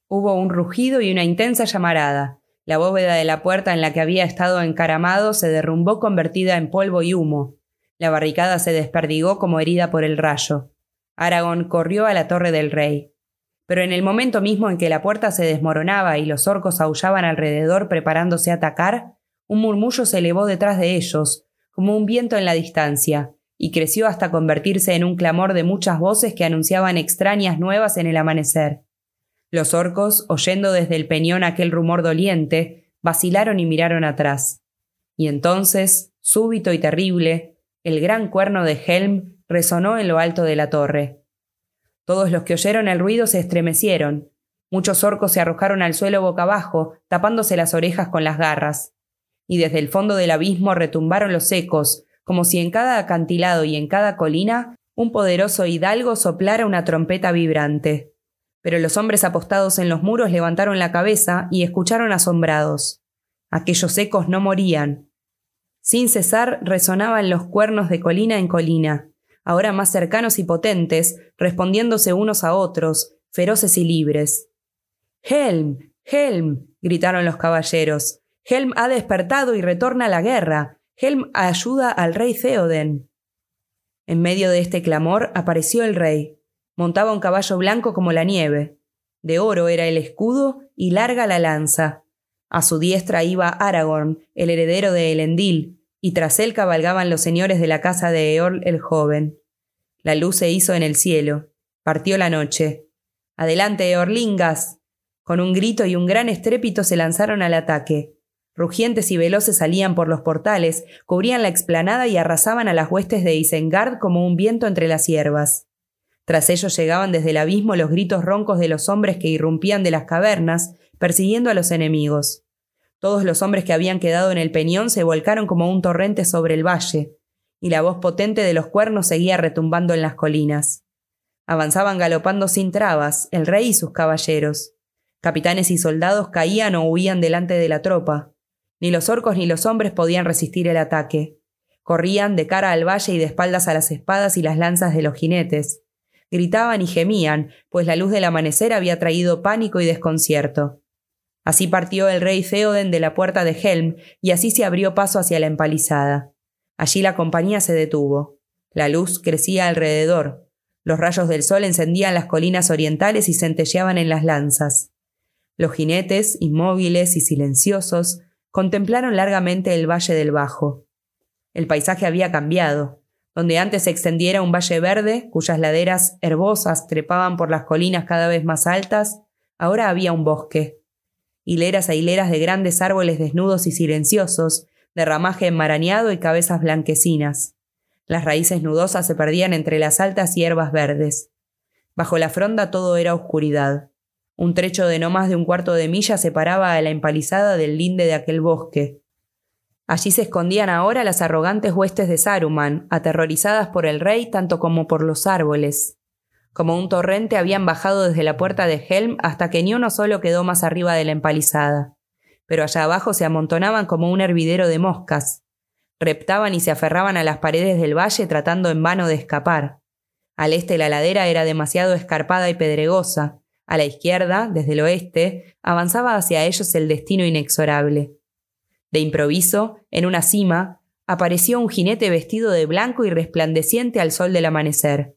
Hubo un rugido y una intensa llamarada. La bóveda de la puerta en la que había estado encaramado se derrumbó convertida en polvo y humo. La barricada se desperdigó como herida por el rayo. Aragón corrió a la torre del rey. Pero en el momento mismo en que la puerta se desmoronaba y los orcos aullaban alrededor preparándose a atacar, un murmullo se elevó detrás de ellos, como un viento en la distancia, y creció hasta convertirse en un clamor de muchas voces que anunciaban extrañas nuevas en el amanecer. Los orcos, oyendo desde el peñón aquel rumor doliente, vacilaron y miraron atrás. Y entonces, súbito y terrible, el gran cuerno de Helm resonó en lo alto de la torre. Todos los que oyeron el ruido se estremecieron. Muchos orcos se arrojaron al suelo boca abajo, tapándose las orejas con las garras y desde el fondo del abismo retumbaron los ecos, como si en cada acantilado y en cada colina un poderoso hidalgo soplara una trompeta vibrante. Pero los hombres apostados en los muros levantaron la cabeza y escucharon asombrados. Aquellos ecos no morían. Sin cesar resonaban los cuernos de colina en colina, ahora más cercanos y potentes, respondiéndose unos a otros, feroces y libres. Helm. Helm. gritaron los caballeros. Helm ha despertado y retorna a la guerra. Helm ayuda al rey Theoden. En medio de este clamor apareció el rey. Montaba un caballo blanco como la nieve. De oro era el escudo y larga la lanza. A su diestra iba Aragorn, el heredero de Elendil, y tras él cabalgaban los señores de la casa de Eorl el joven. La luz se hizo en el cielo. Partió la noche. Adelante, Eorlingas. Con un grito y un gran estrépito se lanzaron al ataque. Rugientes y veloces salían por los portales, cubrían la explanada y arrasaban a las huestes de Isengard como un viento entre las hierbas. Tras ellos llegaban desde el abismo los gritos roncos de los hombres que irrumpían de las cavernas, persiguiendo a los enemigos. Todos los hombres que habían quedado en el peñón se volcaron como un torrente sobre el valle, y la voz potente de los cuernos seguía retumbando en las colinas. Avanzaban galopando sin trabas, el rey y sus caballeros. Capitanes y soldados caían o huían delante de la tropa. Ni los orcos ni los hombres podían resistir el ataque. Corrían de cara al valle y de espaldas a las espadas y las lanzas de los jinetes. Gritaban y gemían, pues la luz del amanecer había traído pánico y desconcierto. Así partió el rey Theoden de la puerta de Helm y así se abrió paso hacia la empalizada. Allí la compañía se detuvo. La luz crecía alrededor. Los rayos del sol encendían las colinas orientales y centelleaban en las lanzas. Los jinetes, inmóviles y silenciosos, contemplaron largamente el valle del Bajo. El paisaje había cambiado. Donde antes se extendiera un valle verde, cuyas laderas herbosas trepaban por las colinas cada vez más altas, ahora había un bosque. Hileras e hileras de grandes árboles desnudos y silenciosos, de ramaje enmarañado y cabezas blanquecinas. Las raíces nudosas se perdían entre las altas hierbas verdes. Bajo la fronda todo era oscuridad. Un trecho de no más de un cuarto de milla separaba a la empalizada del linde de aquel bosque. Allí se escondían ahora las arrogantes huestes de Saruman, aterrorizadas por el rey tanto como por los árboles. Como un torrente habían bajado desde la puerta de Helm hasta que ni uno solo quedó más arriba de la empalizada. Pero allá abajo se amontonaban como un hervidero de moscas. Reptaban y se aferraban a las paredes del valle tratando en vano de escapar. Al este la ladera era demasiado escarpada y pedregosa. A la izquierda, desde el oeste, avanzaba hacia ellos el destino inexorable. De improviso, en una cima, apareció un jinete vestido de blanco y resplandeciente al sol del amanecer.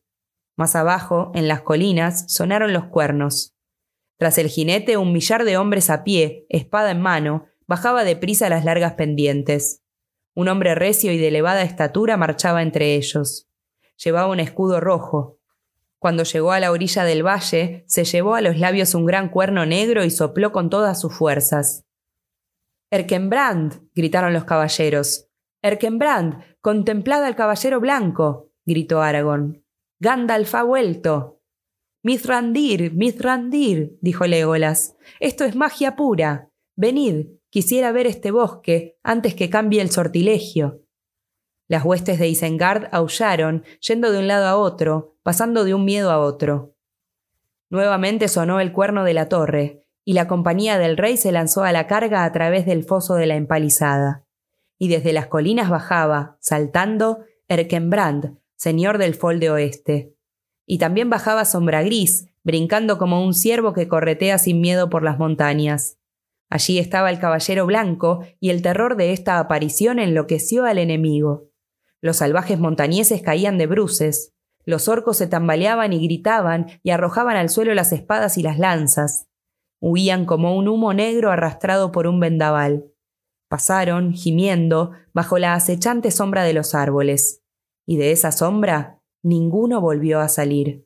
Más abajo, en las colinas, sonaron los cuernos. Tras el jinete, un millar de hombres a pie, espada en mano, bajaba deprisa las largas pendientes. Un hombre recio y de elevada estatura marchaba entre ellos. Llevaba un escudo rojo. Cuando llegó a la orilla del valle, se llevó a los labios un gran cuerno negro y sopló con todas sus fuerzas. Erkenbrand, gritaron los caballeros. Erkenbrand, contemplad al caballero blanco, gritó Aragón. Gandalf ha vuelto. Mithrandir, Mithrandir, dijo Legolas. Esto es magia pura. Venid, quisiera ver este bosque antes que cambie el sortilegio. Las huestes de Isengard aullaron, yendo de un lado a otro, pasando de un miedo a otro. Nuevamente sonó el cuerno de la torre, y la compañía del rey se lanzó a la carga a través del foso de la empalizada. Y desde las colinas bajaba, saltando, Erkenbrand, señor del Folde Oeste. Y también bajaba Sombra Gris, brincando como un ciervo que corretea sin miedo por las montañas. Allí estaba el caballero blanco, y el terror de esta aparición enloqueció al enemigo. Los salvajes montañeses caían de bruces, los orcos se tambaleaban y gritaban y arrojaban al suelo las espadas y las lanzas. Huían como un humo negro arrastrado por un vendaval. Pasaron, gimiendo, bajo la acechante sombra de los árboles, y de esa sombra ninguno volvió a salir.